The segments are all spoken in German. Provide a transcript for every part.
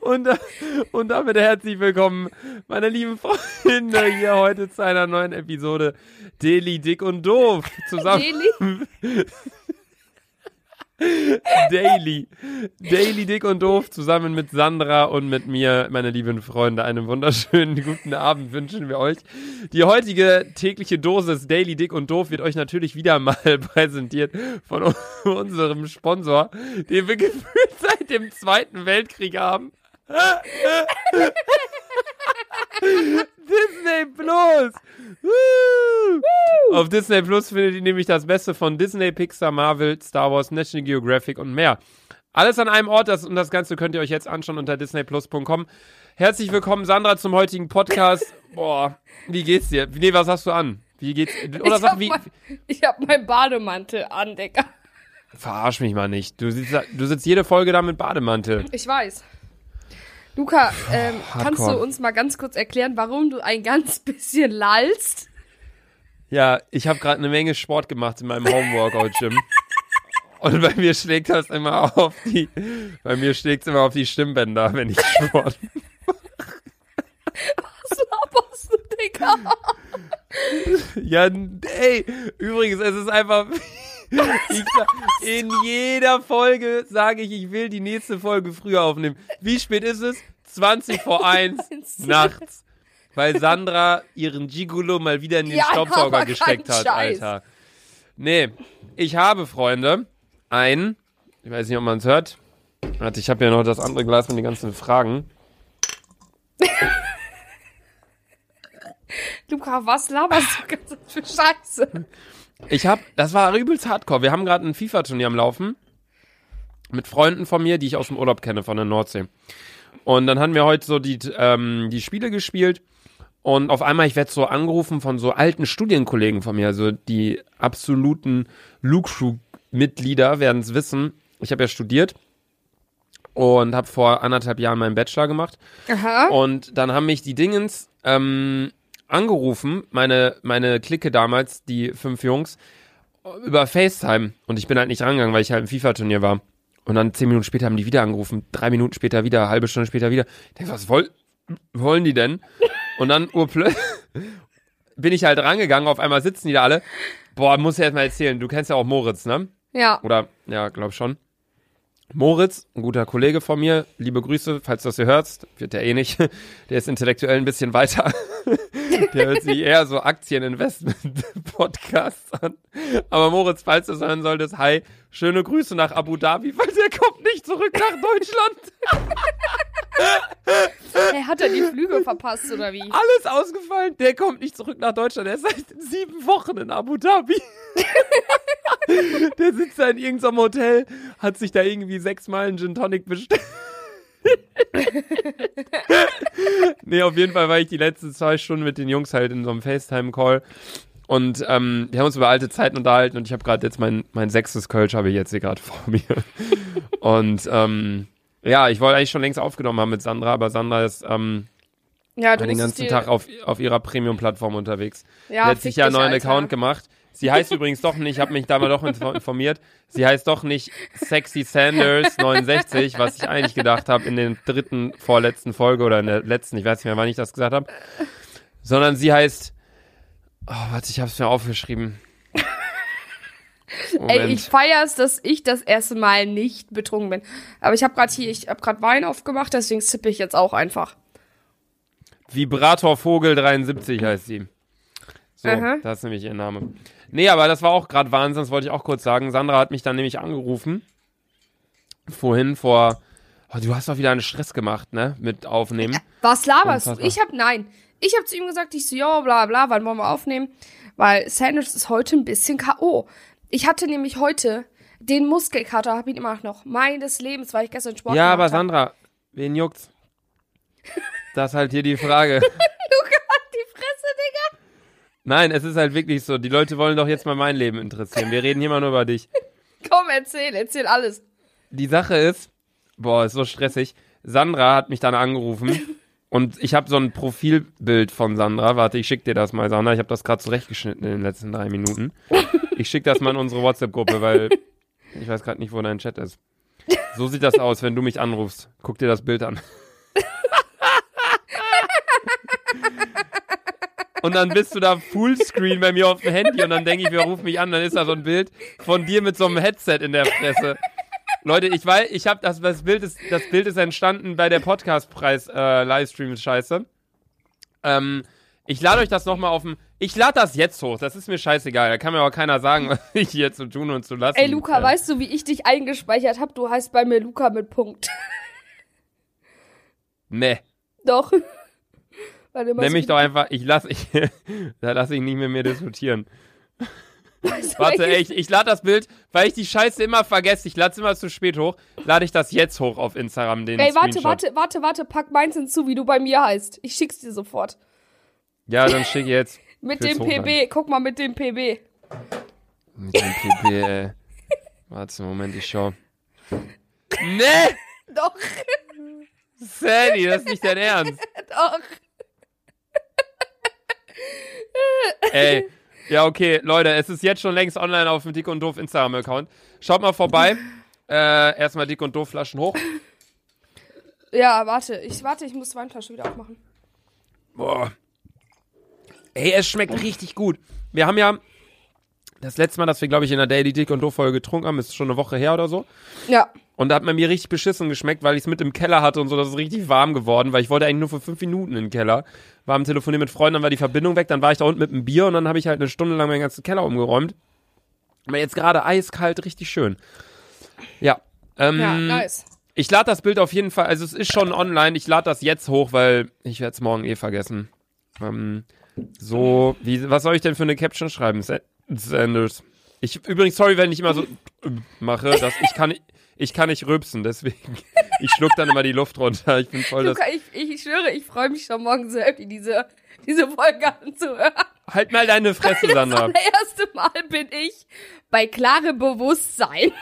Und, und damit herzlich willkommen, meine lieben Freunde, hier heute zu einer neuen Episode Daily Dick und Doof. Zusammen. Daily? Daily. Daily Dick und Doof zusammen mit Sandra und mit mir, meine lieben Freunde. Einen wunderschönen guten Abend wünschen wir euch. Die heutige tägliche Dosis Daily Dick und Doof wird euch natürlich wieder mal präsentiert von unserem Sponsor, den wir gefühlt seit dem Zweiten Weltkrieg haben. Disney Plus! Auf Disney Plus findet ihr nämlich das Beste von Disney, Pixar, Marvel, Star Wars, National Geographic und mehr. Alles an einem Ort das, und das Ganze könnt ihr euch jetzt anschauen unter disneyplus.com. Herzlich willkommen, Sandra, zum heutigen Podcast. Boah, wie geht's dir? Nee, was hast du an? Wie geht's? Oder ich sag, hab wie. mein, ich hab meinen Bademantel an, Digga. Verarsch mich mal nicht. Du sitzt, du sitzt jede Folge da mit Bademantel. Ich weiß. Luca, ähm, kannst du uns mal ganz kurz erklären, warum du ein ganz bisschen lallst? Ja, ich habe gerade eine Menge Sport gemacht in meinem Homeworkout-Gym. Und bei mir schlägt das immer auf die, bei mir schlägt's immer auf die Stimmbänder, wenn ich Sport. Was laberst du, Digga? Ja, ey, übrigens, es ist einfach, ich, in jeder Folge sage ich, ich will die nächste Folge früher aufnehmen. Wie spät ist es? 20 vor 1 nachts. Weil Sandra ihren Gigolo mal wieder in den Ja, Staubsauger gesteckt hat, Scheiß. Alter. Nee, ich habe, Freunde, ein, ich weiß nicht, ob man es hört. Warte, ich habe ja noch das andere Glas mit den ganzen Fragen. Luca, was laberst du ganz für Scheiße? Ich hab, das war übelst hardcore. Wir haben gerade ein FIFA-Turnier am Laufen. Mit Freunden von mir, die ich aus dem Urlaub kenne, von der Nordsee. Und dann haben wir heute so die, ähm, die Spiele gespielt. Und auf einmal, ich werde so angerufen von so alten Studienkollegen von mir, also die absoluten Luke-Mitglieder werden es wissen. Ich habe ja studiert und habe vor anderthalb Jahren meinen Bachelor gemacht. Aha. Und dann haben mich die Dingens ähm, angerufen, meine, meine Clique damals, die fünf Jungs, über FaceTime. Und ich bin halt nicht rangegangen, weil ich halt im FIFA-Turnier war. Und dann zehn Minuten später haben die wieder angerufen, drei Minuten später wieder, halbe Stunde später wieder. Ich denke, was woll wollen die denn? Und dann urplötzlich bin ich halt rangegangen, auf einmal sitzen die da alle. Boah, muss ich erst mal erzählen, du kennst ja auch Moritz, ne? Ja. Oder, ja, glaub schon. Moritz, ein guter Kollege von mir, liebe Grüße, falls du das hier hörst, wird der eh nicht. Der ist intellektuell ein bisschen weiter. Der hört sich eher so Aktieninvestment-Podcasts an. Aber Moritz, falls du es hören solltest, hi, schöne Grüße nach Abu Dhabi, weil der kommt nicht zurück nach Deutschland. Hey, hat er die Flüge verpasst oder wie? Alles ausgefallen, der kommt nicht zurück nach Deutschland. Der ist seit sieben Wochen in Abu Dhabi. der sitzt da in irgendeinem Hotel, hat sich da irgendwie sechsmal einen Gin Tonic bestellt. nee, auf jeden Fall war ich die letzten zwei Stunden mit den Jungs halt in so einem FaceTime-Call. Und ähm, wir haben uns über alte Zeiten unterhalten und ich habe gerade jetzt mein, mein sechstes Kölsch habe ich jetzt hier gerade vor mir. Und ähm, ja, ich wollte eigentlich schon längst aufgenommen haben mit Sandra, aber Sandra ist ähm, Ja, du den ganzen Tag auf, auf ihrer Premium-Plattform unterwegs. Ja, sie hat fick sich ja einen neuen Alter. Account gemacht. Sie heißt übrigens doch nicht, ich habe mich da mal doch info- informiert, sie heißt doch nicht Sexy Sanders 69, was ich eigentlich gedacht habe in der dritten, vorletzten Folge oder in der letzten, ich weiß nicht mehr, wann ich das gesagt habe, sondern sie heißt, oh, warte, ich habe es mir aufgeschrieben. Ey, ich feier's, dass ich das erste Mal nicht betrunken bin. Aber ich habe gerade hier, ich habe gerade Wein aufgemacht, deswegen zippe ich jetzt auch einfach. Vibrator Vogel 73 heißt sie. So, Aha. das ist nämlich ihr Name. Nee, aber das war auch gerade Wahnsinn, das wollte ich auch kurz sagen. Sandra hat mich dann nämlich angerufen. Vorhin vor. Oh, du hast doch wieder einen Stress gemacht, ne? Mit Aufnehmen. Was laberst du? Ich hab, nein. Ich hab zu ihm gesagt, ich so, ja, bla, bla, wann wollen wir aufnehmen? Weil Sanders ist heute ein bisschen K.O. Ich hatte nämlich heute den Muskelkater, hab ihn immer noch, meines Lebens, weil ich gestern Sport Ja, aber hab. Sandra, wen juckt's? Das ist halt hier die Frage. Die Fresse, Digga. Nein, es ist halt wirklich so. Die Leute wollen doch jetzt mal mein Leben interessieren. Wir reden hier mal nur über dich. Komm, erzähl, erzähl alles. Die Sache ist, boah, ist so stressig. Sandra hat mich dann angerufen und ich habe so ein Profilbild von Sandra. Warte, ich schick dir das mal, Sandra. Ich habe das gerade zurechtgeschnitten in den letzten drei Minuten. Ich schick das mal in unsere WhatsApp-Gruppe, weil ich weiß gerade nicht, wo dein Chat ist. So sieht das aus, wenn du mich anrufst. Guck dir das Bild an. Und dann bist du da Fullscreen bei mir auf dem Handy und dann denke ich, wer ruft mich an? Dann ist da so ein Bild von dir mit so einem Headset in der Fresse. Leute, ich weiß, ich habe das, das Bild ist, das Bild ist entstanden bei der Podcastpreis äh. Ähm, ich lade euch das nochmal auf dem. Ich lade das jetzt hoch. Das ist mir scheißegal. Da kann mir aber keiner sagen, was ich hier zu tun und zu lassen. Ey, Luca, äh, weißt du, wie ich dich eingespeichert habe? Du heißt bei mir Luca mit Punkt. Nee. Doch. Nenn so- mich doch einfach. Ich lasse ich, da lasse ich nicht mit mir diskutieren. Warte, ey, ich- ich, ich lade das Bild, weil ich die Scheiße immer vergesse. Ich lade es immer zu spät hoch. Lade ich das jetzt hoch auf Instagram, den Ey, warte, Screenshot. warte, warte, warte, pack meins hinzu, wie du bei mir heißt. Ich schick's dir sofort. Ja, dann schick jetzt. Mit dem? PB, guck mal mit dem PB. Mit dem PP, ey. Warte, Moment, ich schau. Nee! Doch, Sandy, das ist nicht dein Ernst. doch. Ey. Ja, okay, Leute, es ist jetzt schon längst online auf dem Dick und Doof Instagram-Account. Schaut mal vorbei. Äh, erstmal Dick und Doof Flaschen hoch. Ja, warte, ich warte, ich muss Weinflasche wieder aufmachen. Boah. Ey, es schmeckt richtig gut. Wir haben ja das letzte Mal, dass wir, glaube ich, in der Daily Dick und Doof Folge getrunken haben, ist schon eine Woche her oder so. Ja, Und da hat man mir richtig beschissen geschmeckt, weil ich es mit im Keller hatte und so, das ist richtig warm geworden, weil ich wollte eigentlich nur für fünf Minuten in den Keller. War am Telefonieren mit Freunden, dann war die Verbindung weg, dann war ich da unten mit einem Bier und dann habe ich halt eine Stunde lang meinen ganzen Keller umgeräumt. Aber jetzt gerade eiskalt, richtig schön. Ja. Ähm, ja, nice. Ich lade das Bild auf jeden Fall, also es ist schon online, ich lade das jetzt hoch, weil ich werde es morgen eh vergessen. Ähm, so, wie, was soll ich denn für eine Caption schreiben, Sa- Sanders? Ich, übrigens, sorry, wenn ich immer so äh, mache, dass ich kann, ich kann nicht rülpsen, deswegen, ich schluck dann immer die Luft runter. Ich bin voll das, ich, ich schwöre, ich freue mich schon morgen so happy, diese, diese Folge anzuhören. halt mal deine Fresse, Das Sandra. allererste Mal bin ich bei klarem Bewusstsein.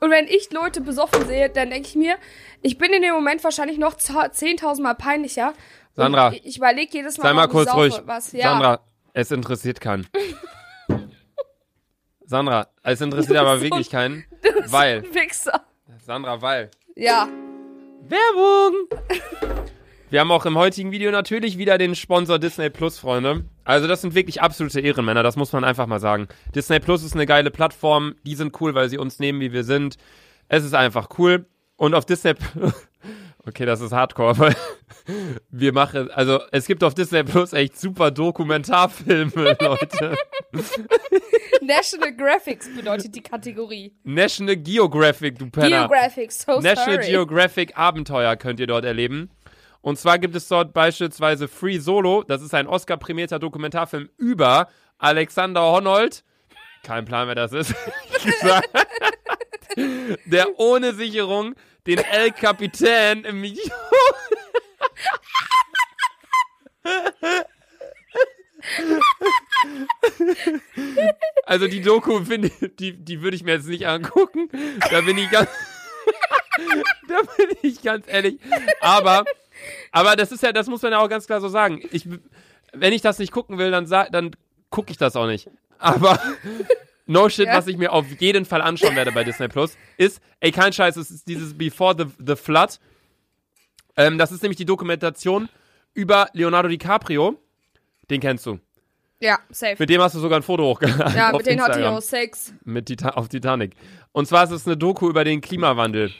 Und wenn ich Leute besoffen sehe, dann denke ich mir, ich bin in dem Moment wahrscheinlich noch za- 10.000 Mal peinlicher. Sandra, ich, ich überlege jedes Mal, Sei mal kurz ruhig. Was, ja. Sandra, es interessiert keinen. Sandra, es interessiert aber wirklich keinen, Du bist weil, ein Wichser. Sandra, weil. Ja. Werbung! Wir haben auch im heutigen Video natürlich wieder den Sponsor Disney Plus, Freunde. Also das sind wirklich absolute Ehrenmänner, das muss man einfach mal sagen. Disney Plus ist eine geile Plattform, die sind cool, weil sie uns nehmen, wie wir sind. Es ist einfach cool. Und auf Disney Plus, okay, das ist Hardcore, aber wir machen, also es gibt auf Disney Plus echt super Dokumentarfilme, Leute. National Graphics bedeutet die Kategorie. National Geographic, du Penner. Geographics, so National sorry. Geographic Abenteuer könnt ihr dort erleben. Und zwar gibt es dort beispielsweise Free Solo. Das ist ein Oscar-prämierter Dokumentarfilm über Alexander Honnold. Kein Plan, wer das ist. Der ohne Sicherung den El Capitan im Milieu Also die Doku finde die die würde ich mir jetzt nicht angucken. Da bin ich ganz Da bin ich ganz ehrlich, aber aber das ist ja das muss man ja auch ganz klar so sagen. Ich wenn ich das nicht gucken will, dann dann gucke ich das auch nicht. Aber No shit, Ja. was ich mir auf jeden Fall anschauen werde bei Disney Plus, ist, ey, kein Scheiß, es ist dieses Before the, the Flood. Ähm, das ist nämlich die Dokumentation über Leonardo DiCaprio. Den kennst du. Ja, safe. Mit dem hast du sogar ein Foto hochgeladen. ja, mit denen hatte ich auch Sex. Mit Tita auf Titanic. Und zwar ist es eine Doku über den Klimawandel.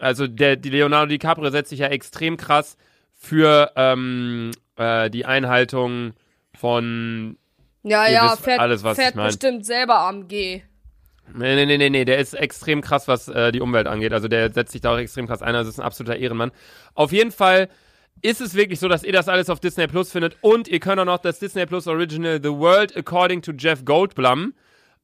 Also der, die Leonardo DiCaprio setzt sich ja extrem krass für ähm, äh, die Einhaltung von. Ja, ja, wisst fährt, alles, was ich fährt mein. bestimmt selber am G. Nee, nee, nee, nee, nee, der ist extrem krass, was äh, die Umwelt angeht. Also der setzt sich da auch extrem krass ein. Also ist ein absoluter Ehrenmann. Auf jeden Fall ist es wirklich so, dass ihr das alles auf Disney Plus findet. Und ihr könnt auch noch das Disney Plus Original The World According to Jeff Goldblum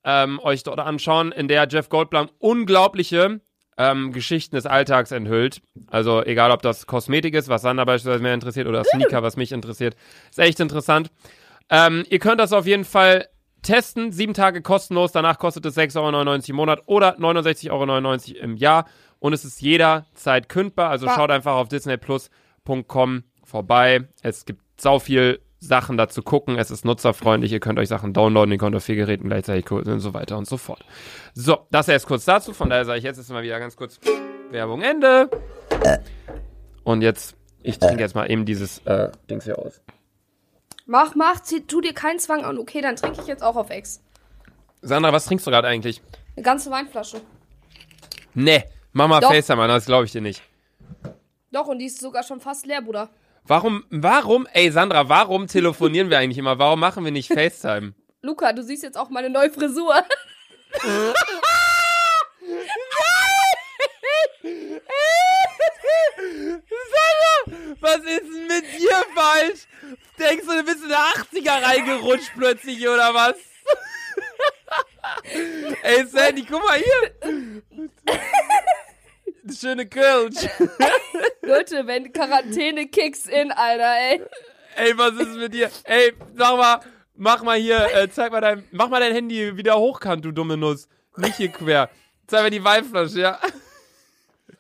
ähm, euch dort anschauen, in der Jeff Goldblum unglaubliche ähm, Geschichten des Alltags enthüllt. Also egal, ob das Kosmetik ist, was Sander beispielsweise mehr interessiert, oder Sneaker, was mich interessiert. Ist echt interessant. Ähm, ihr könnt das auf jeden Fall testen. Sieben Tage kostenlos. Danach kostet es 6,99 Euro im Monat oder 69,99 Euro im Jahr. Und es ist jederzeit kündbar. Also schaut einfach auf disneyplus.com vorbei. Es gibt sau viel Sachen dazu gucken. Es ist nutzerfreundlich. Ihr könnt euch Sachen downloaden. Ihr könnt auf vier Geräten gleichzeitig gucken und so weiter und so fort. So, das erst kurz dazu. Von daher sage ich jetzt mal wieder ganz kurz Werbung Ende. Und jetzt, ich trinke jetzt mal eben dieses äh, Dings hier aus. Mach, mach, zieh, tu dir keinen Zwang an. Okay, dann trinke ich jetzt auch auf Ex. Sandra, was trinkst du gerade eigentlich? Eine ganze Weinflasche. Nee, mach mal Doch. FaceTime an, das glaube ich dir nicht. Doch, und die ist sogar schon fast leer, Bruder. Warum, warum, ey Sandra, warum telefonieren wir eigentlich immer? Warum machen wir nicht FaceTime? Luca, du siehst jetzt auch meine neue Frisur. Sandra, was ist denn mit dir falsch? Denkst du, du bist in der 80er reingerutscht plötzlich, oder was? ey Sandy, guck mal hier. Schöne Kölsch. Leute, wenn Quarantäne kicks in, Alter, ey. Ey, was ist mit dir? Ey, sag mal, mach mal hier, äh, zeig mal dein, mach mal dein Handy wieder hochkant, du dumme Nuss. Nicht hier quer. Zeig mir die Weinflasche, ja.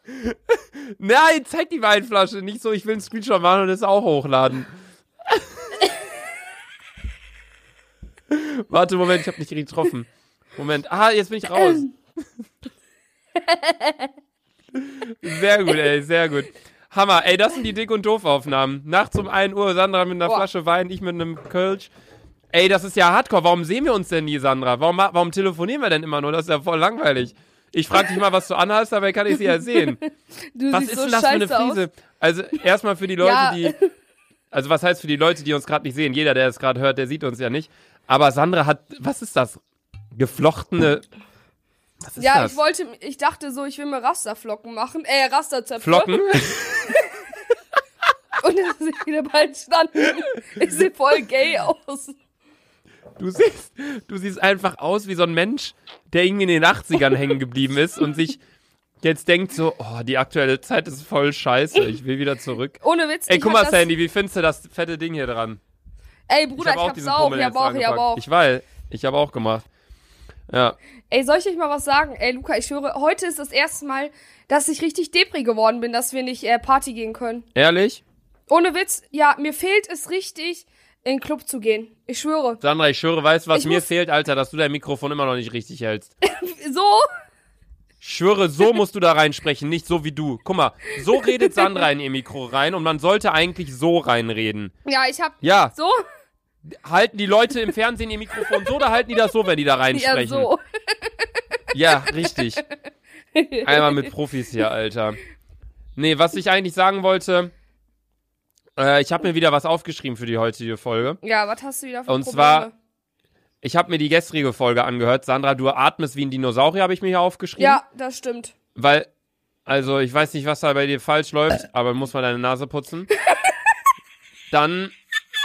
Nein, zeig die Weinflasche. Nicht so, ich will einen Screenshot machen und das auch hochladen. Warte, Moment, ich hab nicht getroffen. Moment. Ah, jetzt bin ich raus. Sehr gut, ey, sehr gut. Hammer, ey, das sind die Dick- und Doof-Aufnahmen. Nachts um 1 Uhr, Sandra mit einer Boah. Flasche Wein, ich mit einem Kölsch. Ey, das ist ja hardcore. Warum sehen wir uns denn nie, Sandra? Warum, warum telefonieren wir denn immer nur? Das ist ja voll langweilig. Ich frag dich mal, was du anhast, dabei kann ich sie ja sehen. Du Was ist so denn das für eine Frise? Also, erstmal für die Leute, Ja. die. Also, was heißt für die Leute, die uns gerade nicht sehen? Jeder, der es gerade hört, der sieht uns ja nicht. Aber Sandra hat. Was ist das? Geflochtene. Was ist Ja, das? ich wollte, ich dachte so, ich will mir Rasterflocken machen. Äh, Rasterzöpfe. Flocken? Und dann sind wieder bald standen. Ich sehe voll gay aus. Du siehst, du siehst einfach aus wie so ein Mensch, der irgendwie in den 80ern hängen geblieben ist und sich jetzt denkt so, oh, die aktuelle Zeit ist voll scheiße, ich will wieder zurück. Ohne Witz. Ey, ich guck hab mal, Sandy, wie findest du das fette Ding hier dran? Ey, Bruder, ich, hab hab's auch. Ja, jetzt Bauch, ja, angepackt. Bauch. Ich weiß, ich habe auch gemacht. Ja, Ey, soll ich euch mal was sagen? Ey, Luca, ich schwöre, heute ist das erste Mal, dass ich richtig Depri geworden bin, dass wir nicht äh, Party gehen können. ehrlich? Ohne Witz, ja, mir fehlt es richtig, in den Club zu gehen. Ich schwöre. Sandra, ich schwöre, weißt du, was Ich mir fehlt, Alter, dass du dein Mikrofon immer noch nicht richtig hältst. So? Ich schwöre, so musst du da reinsprechen, nicht so wie du. Guck mal, so redet Sandra in ihr Mikro rein und man sollte eigentlich so reinreden. Ja, ich hab. Ja, So? Halten die Leute im Fernsehen ihr Mikrofon so oder halten die das so, wenn die da Ja, reinsprechen? so. Ja, richtig. Einmal mit Profis hier, Alter. Nee, was ich eigentlich sagen wollte, äh, ich habe mir wieder was aufgeschrieben für die heutige Folge. Ja, was hast du wieder für Und Probleme? zwar- Ich habe mir die gestrige Folge angehört. Sandra, du atmest wie ein Dinosaurier, habe ich mir hier aufgeschrieben. Ja, das stimmt. Weil, also ich weiß nicht, was da bei dir falsch läuft, aber muss mal deine Nase putzen. Dann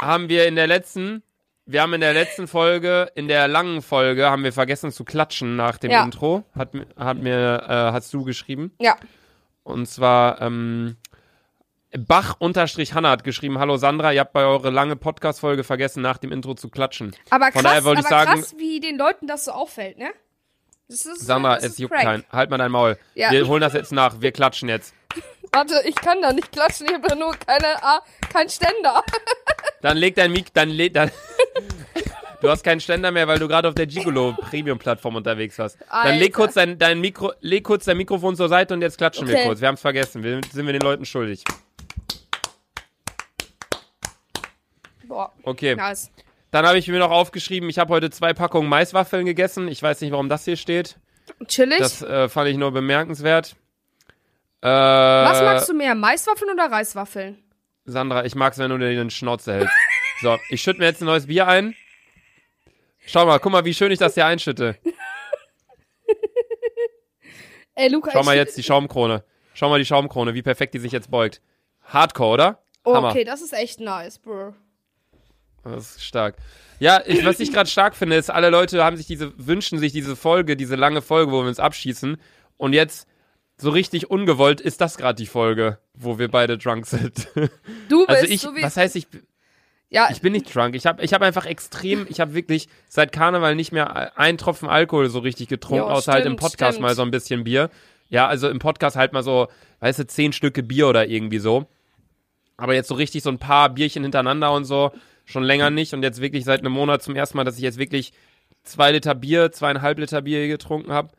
haben wir in der letzten, wir haben in der letzten Folge, in der langen Folge, haben wir vergessen zu klatschen nach dem Ja. Intro. Hat, hat mir, äh, hast du geschrieben. Ja. Und zwar, ähm, Bach-Hanna hat geschrieben, hallo Sandra, ihr habt bei eurer lange Podcast-Folge vergessen, nach dem Intro zu klatschen. Aber Von krass, daher wollte ich sagen- krass, wie den Leuten das so auffällt, ne? Das ist, Sandra, das es juckt crank. kein. Halt mal dein Maul. Ja. Wir holen das jetzt nach. Wir klatschen jetzt. Warte, ich kann da nicht klatschen, ich habe da nur keine, ah, kein Ständer. Dann leg dein Mik, dann leg, dann. Du hast keinen Ständer mehr, weil du gerade auf der Gigolo Premium Plattform unterwegs warst. Dann leg Alter. kurz dein, dein Mikro, leg kurz dein Mikrofon zur Seite und jetzt klatschen wir Okay. kurz. Wir haben's vergessen. Wir sind wir den Leuten schuldig. Boah, Okay. nice. Dann habe ich mir noch aufgeschrieben, ich habe heute zwei Packungen Maiswaffeln gegessen. Ich weiß nicht, warum das hier steht. Chillig. Das äh, fand ich nur bemerkenswert. Äh, Was magst du mehr, Maiswaffeln oder Reiswaffeln? Sandra, ich mag's, wenn du dir den Schnauze hältst. So, ich schütte mir jetzt ein neues Bier ein. Schau mal, guck mal, wie schön ich das hier einschütte. Ey, Luca, Schau mal jetzt die Schaumkrone. Schau mal die Schaumkrone, wie perfekt die sich jetzt beugt. Hardcore, oder? Oh, okay, das ist echt nice, bro. Das ist stark. Ja, ich, was ich gerade stark finde, ist, alle Leute haben sich diese, wünschen sich diese Folge, diese lange Folge, wo wir uns abschießen. Und jetzt, so richtig ungewollt, ist das gerade die Folge, wo wir beide drunk sind. Du bist Also ich, so wie. was heißt ich, ja, ich bin nicht drunk. Ich habe ich hab einfach extrem, ich habe wirklich seit Karneval nicht mehr einen Tropfen Alkohol so richtig getrunken, Jo, außer halt im stimmt, Podcast stimmt. mal so ein bisschen Bier. Ja, also im Podcast halt mal so, weißt du, zehn Stücke Bier oder irgendwie so. Aber jetzt so richtig so ein paar Bierchen hintereinander und so, schon länger nicht und jetzt wirklich seit einem Monat zum ersten Mal, dass ich jetzt wirklich zwei Liter Bier, zweieinhalb Liter Bier getrunken habe.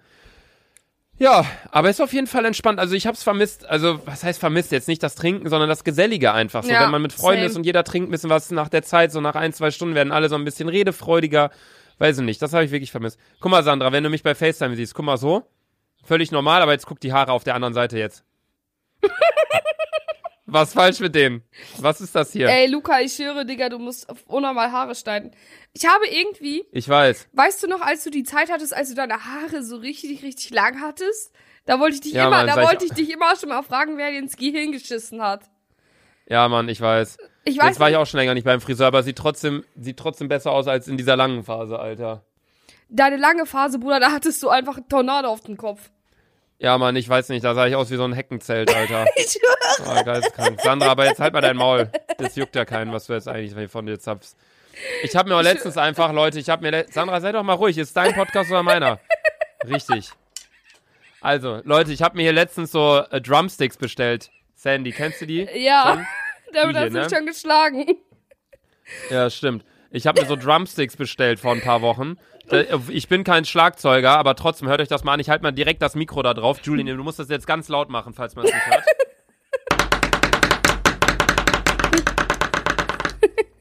Ja, aber ist auf jeden Fall entspannt. Also ich hab's vermisst. Also was heißt vermisst? Jetzt nicht das Trinken, sondern das Gesellige einfach. So, Ja, wenn man mit Freunden same. ist und jeder trinkt ein bisschen was nach der Zeit, so nach ein, zwei Stunden werden alle so ein bisschen redefreudiger. Weiß ich nicht, das habe ich wirklich vermisst. Guck mal, Sandra, wenn du mich bei FaceTime siehst, guck mal so. Völlig normal, aber jetzt guck die Haare auf der anderen Seite jetzt. was falsch mit denen? Was ist das hier? Ey, Luca, ich schwöre, Digga, du musst auf unnormal Haare schneiden. Ich habe irgendwie, Ich weiß. weißt du noch, als du die Zeit hattest, als du deine Haare so richtig, richtig lang hattest? Da wollte ich dich Ja, immer, Mann, da sag ich- wollte ich dich immer schon mal fragen, wer dir ins Gehirn geschissen hat. Ja, Mann, ich weiß. Ich weiß Jetzt war ich auch schon länger nicht beim Friseur, aber sieht trotzdem, sieht trotzdem besser aus als in dieser langen Phase, Alter. deine lange Phase, Bruder, da hattest du einfach einen Tornado auf dem Kopf. Ja, Mann, ich weiß nicht, da sah ich aus wie so ein Heckenzelt, Alter. Ich schwöre. Oh, geisteskrank. Sandra, aber jetzt halt mal dein Maul. Das juckt ja keinen, was du jetzt eigentlich von dir zapfst. Ich habe mir auch letztens einfach, Leute, ich habe mir, Sandra, sei doch mal ruhig, ist dein Podcast oder meiner? Richtig. Also, Leute, ich habe mir hier letztens so äh, Drumsticks bestellt. Sandy, kennst du die? Ja, Schon? damit Die hast du mich ne? schon geschlagen. Ja, stimmt. Ich habe mir so Drumsticks bestellt vor ein paar Wochen. Da- Ich bin kein Schlagzeuger, aber trotzdem, hört euch das mal an. Ich halte mal direkt das Mikro da drauf. Julian, du musst das jetzt ganz laut machen, falls man es nicht hört.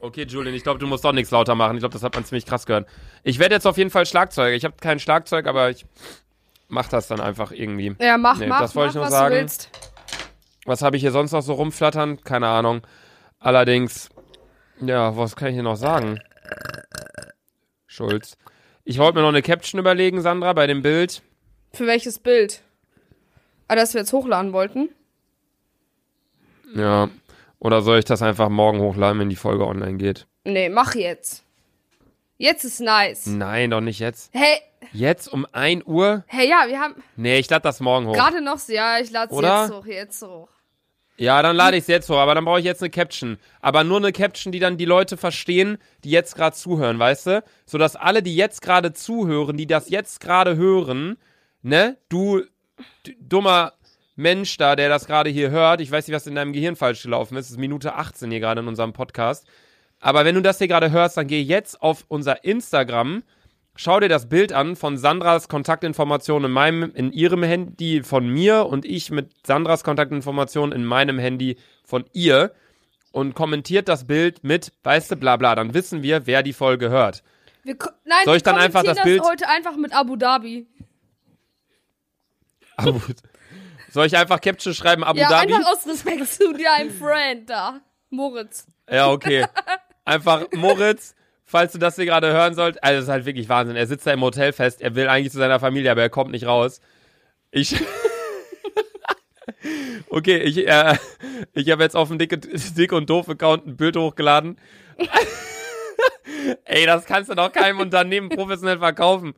Okay, Julian, ich glaube, du musst doch nichts lauter machen. Ich glaube, das hat man ziemlich krass gehört. Ich werde jetzt auf jeden Fall Schlagzeuger. Ich habe kein Schlagzeug, aber ich mach das dann einfach irgendwie. Ja, mach, Nee, mach, das wollte mach, ich nur was sagen. du willst. Was habe ich hier sonst noch so rumflattern? Keine Ahnung. Allerdings, ja, was kann ich hier noch sagen? Schulz. Ich wollte mir noch eine Caption überlegen, Sandra, bei dem Bild. Für welches Bild? Ah, das wir jetzt hochladen wollten? Ja. Oder soll ich das einfach morgen hochladen, wenn die Folge online geht? Nee, mach jetzt. Jetzt ist nice. Nein, doch nicht jetzt. Hey, Jetzt um 1 Uhr? hey, ja, wir haben Nee, ich lade das morgen hoch. gerade noch, ja, ich lade Oder? jetzt hoch, jetzt hoch. Ja, dann lade ich es jetzt hoch, aber dann brauche ich jetzt eine Caption. Aber nur eine Caption, die dann die Leute verstehen, die jetzt gerade zuhören, weißt du? Sodass alle, die jetzt gerade zuhören, die das jetzt gerade hören, ne, du dummer Mensch da, der das gerade hier hört, ich weiß nicht, was in deinem Gehirn falsch gelaufen ist, es ist Minute 18 hier gerade in unserem Podcast. Aber wenn du das hier gerade hörst, dann geh jetzt auf unser Instagram, schau dir das Bild an von Sandras Kontaktinformationen in meinem, in ihrem Handy von mir und ich mit Sandras Kontaktinformationen in meinem Handy von ihr und kommentiert das Bild mit, weißt du, bla bla. Dann wissen wir, wer die Folge hört. Wir Nein, Soll ich wir dann einfach kommentieren das Bild- heute einfach mit Abu Dhabi. Abu Soll ich einfach Caption schreiben, Abu ja, Dhabi? einfach aus Respekt zu deinem Friend da. Moritz. Ja, okay. Einfach Moritz, falls du das hier gerade hören sollst. Also, das ist halt wirklich Wahnsinn. Er sitzt da im Hotel fest. Er will eigentlich zu seiner Familie, aber er kommt nicht raus. Ich. okay, ich, äh, ich habe jetzt auf dem Dick, Dick und Doof-Account ein Bild hochgeladen. Ey, das kannst du doch keinem Unternehmen professionell verkaufen.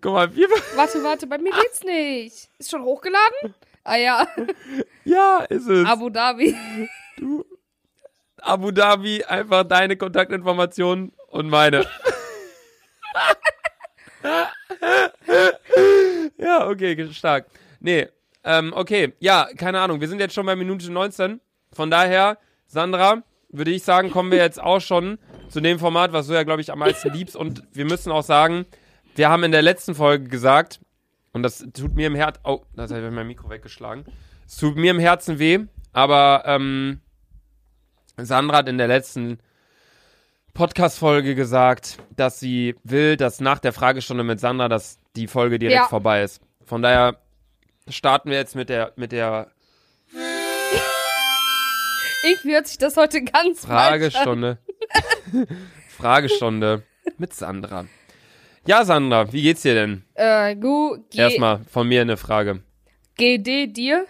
Guck mal, wir. Warte, warte, bei mir geht's nicht. Ist schon hochgeladen? Ah ja, Ja, ist es. Abu Dhabi. Abu Dhabi, einfach deine Kontaktinformationen und meine. ja, okay, stark. Nee, ähm, okay, ja, keine Ahnung, wir sind jetzt schon bei Minute 19. Von daher, Sandra, würde ich sagen, kommen wir jetzt auch schon zu dem Format, was du ja, glaube ich, am meisten liebst. Und wir müssen auch sagen, wir haben in der letzten Folge gesagt, und das tut mir im Herzen, oh, da habe ich mein Mikro weggeschlagen. Es tut mir im Herzen weh, aber, ähm, Sandra hat in der letzten Podcast-Folge gesagt, dass sie will, dass nach der Fragestunde mit Sandra, dass die Folge direkt Ja. vorbei ist. Von daher starten wir jetzt mit der, mit der Irgendwie hört sich das heute ganz. Fragestunde. Fragestunde mit Sandra. Ja, Sandra, wie geht's dir denn? Äh, gu, G, Erstmal von mir eine Frage. GD dir?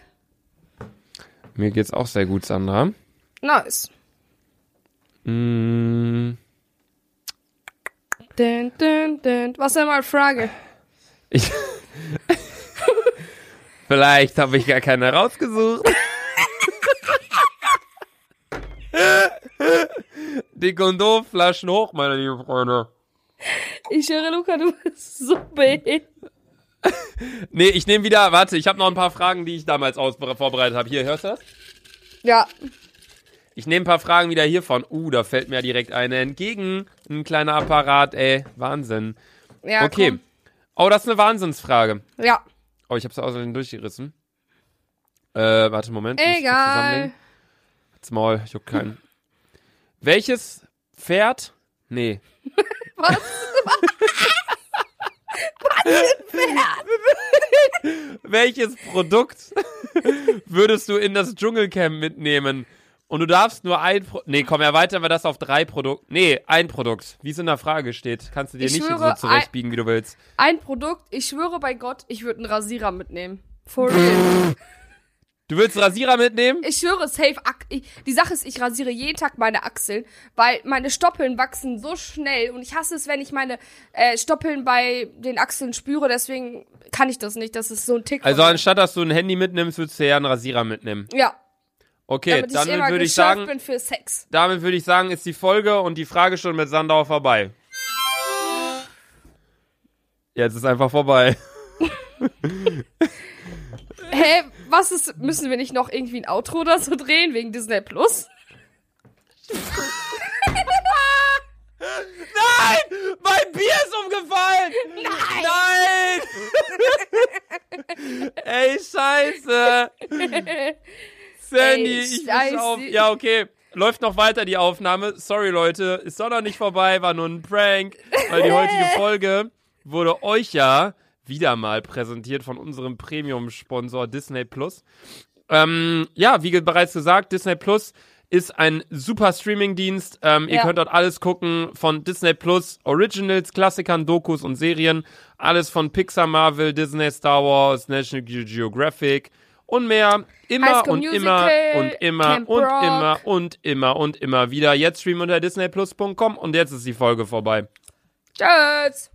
Mir geht's auch sehr gut, Sandra. Nice. Mm, Dun, dun, dun. Was denn mal Frage? ich Vielleicht habe ich gar keine rausgesucht. Die Kondomflaschen hoch, meine lieben Freunde. Ich höre, Luca, du bist so behindert. Nee, ich nehme wieder, warte, ich habe noch ein paar Fragen, die ich damals aus vorbereitet habe. Hier, hörst du das? Ja, Ich nehme ein paar Fragen wieder hiervon. Uh, da fällt mir direkt eine entgegen. Ein kleiner Apparat, ey. Wahnsinn. Ja, Okay. komm. Oh, das ist eine Wahnsinnsfrage. Ja, Oh, ich hab's außerdem durchgerissen. Äh, warte, Moment. ich egal. Halt's Maul, juckt keinen. Welches Pferd? Nee. Was? Welches Produkt würdest du in das Dschungelcamp mitnehmen? Und du darfst nur ein Pro Nee, komm, erweitern wir das auf drei Produkte. Nee, ein Produkt. Wie es in der Frage steht. Kannst du dir Ich nicht schwöre, so zurechtbiegen, wie du willst. Ein Produkt, ich schwöre bei Gott, ich würde einen Rasierer mitnehmen. For real. Du willst Rasierer mitnehmen? Ich schwöre, safe. Die Sache ist, ich rasiere jeden Tag meine Achseln, weil meine Stoppeln wachsen so schnell und ich hasse es, wenn ich meine äh, Stoppeln bei den Achseln spüre. Deswegen kann ich das nicht. Das ist so ein Tick. Also anstatt dass du ein Handy mitnimmst, würdest du ja einen Rasierer mitnehmen. ja, Okay, damit ich dann würde ich sagen, bin für Sex. damit würde ich sagen, ist die Folge und die Fragestunde mit Sandauer vorbei. Jetzt ist einfach vorbei. Hä, was ist? Müssen wir nicht noch irgendwie ein Outro oder so drehen wegen Disney Plus? Nein! Mein Bier ist umgefallen! Nein! Ey, scheiße! Sandy, Ey, ich muss auf. Ja, okay. Läuft noch weiter die Aufnahme. Sorry, Leute. Ist doch noch nicht vorbei, war nur ein Prank. Weil die heutige Folge wurde euch ja wieder mal präsentiert von unserem Premium-Sponsor Disney Plus. Ähm, ja, wie bereits gesagt, Disney Plus ist ein super Streaming-Dienst. Ähm, Ihr Ja. könnt dort alles gucken von Disney Plus, Originals, Klassikern, Dokus und Serien. Alles von Pixar, Marvel, Disney, Star Wars, National Ge- Geographic und mehr. Immer und Musical, immer und immer Camp und Rock. immer und immer und immer wieder. Jetzt streamen unter disneyplus.com und jetzt ist die Folge vorbei. Tschüss.